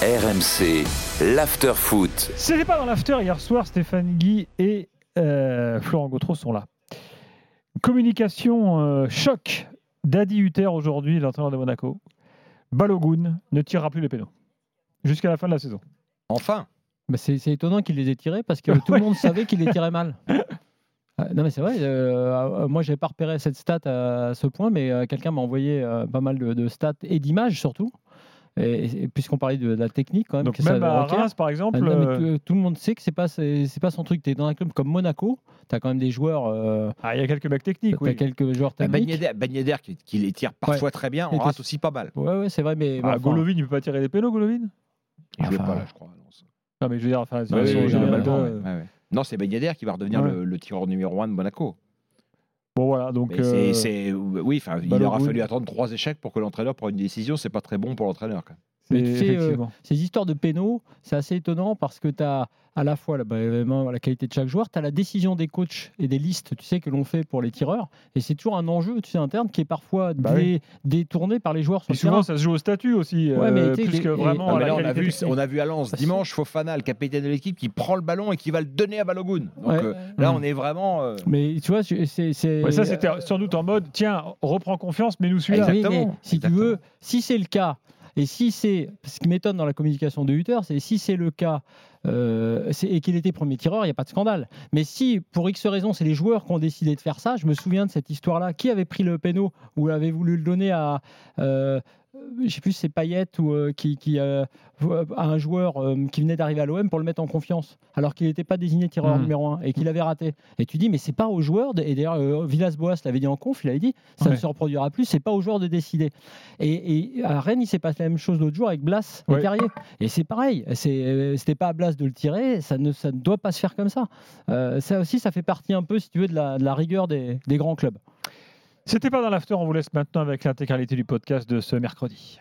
RMC, l'after foot. C'était pas dans l'after hier soir, Stéphane Guy et euh, Florent Gautreau sont là. Communication euh, choc d'Adi Hutter aujourd'hui, l'entraîneur de Monaco. Balogun ne tirera plus les pénaux jusqu'à la fin de la saison. Enfin Bah, c'est c'est étonnant qu'il les ait tirés parce que tout le monde savait qu'il les tirait mal. Euh, Non mais c'est vrai, euh, euh, moi j'ai pas repéré cette stat à ce point, mais euh, quelqu'un m'a envoyé euh, pas mal de, de stats et d'images surtout. Et, et puisqu'on parlait de, de la technique quand même, Donc que ça même à. Reims, par exemple, Ah, non, euh, tout, tout le monde sait que c'est pas c'est pas son truc. Tu es dans un club comme Monaco, tu as quand même des joueurs, euh, ah, il y a quelques mecs techniques, t'as oui. quelques joueurs Ben techniques. Ben Yedder qui, qui les tire parfois très bien, on t'es- rate aussi pas mal. Ouais ouais, c'est vrai mais Ah, enfin, Golovin, il peut pas tirer les pénaux, Golovin? Il Enfin, pas là, je crois. Non, Non, mais je veux dire, enfin, ouais, euh, ouais, ouais. Non, c'est Ben Yedder qui va redevenir le tireur numéro 1 de Monaco. Bon, voilà, donc. Mais euh, c'est- oui, enfin, il aura fallu attendre trois échecs pour que l'entraîneur prenne une décision. C'est pas très bon pour l'entraîneur. quand même. Mais c'est tu sais, euh. Ces histoires de pénaux, c'est assez étonnant parce que tu as à la fois la, bah, la qualité de chaque joueur, tu as la décision des coachs et des listes tu sais, que l'on fait pour les tireurs. Et c'est toujours un enjeu tu sais, interne qui est parfois Bah dé- détourné par les joueurs sur Et le souvent, terrain. ça se joue au statut aussi, Ouais, euh, tu sais, plus que et- vraiment Ah, à mais la là, on a, vu, technique. on a vu à Lens dimanche Fofana, le capitaine de l'équipe, qui prend le ballon et qui va le donner à Balogun. Donc Ouais. euh, là, on est vraiment. euh, Mais tu vois, c'est. ça, c'était sans doute en mode tiens, reprends confiance, mais nous mais Exactement, si tu veux, si c'est le cas, et si c'est. Ce qui m'étonne dans la communication de Hutter, c'est si c'est le cas. euh, et qu'il était premier tireur, il n'y a pas de scandale. Mais si, pour X raison, c'est les joueurs qui ont décidé de faire ça, je me souviens de cette histoire-là. Qui avait pris le péno ou avait voulu le donner à. euh, je sais plus c'est Payet ou euh, qui, qui euh, à un joueur euh, qui venait d'arriver à l'OM pour le mettre en confiance, alors qu'il n'était pas désigné tireur Mhm. numéro 1 et qu'il avait raté. Et tu dis, mais c'est pas aux joueurs, de- et d'ailleurs euh, Villas-Boas l'avait dit en conf, il avait dit, ça Ouais. ne se reproduira plus, c'est pas aux joueurs de décider. Et, et à Rennes, il s'est passé la même chose l'autre jour avec Blas Ouais. et Terrier. Et c'est pareil, euh, c'était pas à Blas de le tirer, ça ne, ça ne doit pas se faire comme ça. Euh, ça aussi, ça fait partie un peu, si tu veux, de la, de la rigueur des, des grands clubs. C'était pas dans l'after, on vous laisse maintenant avec l'intégralité du podcast de ce mercredi.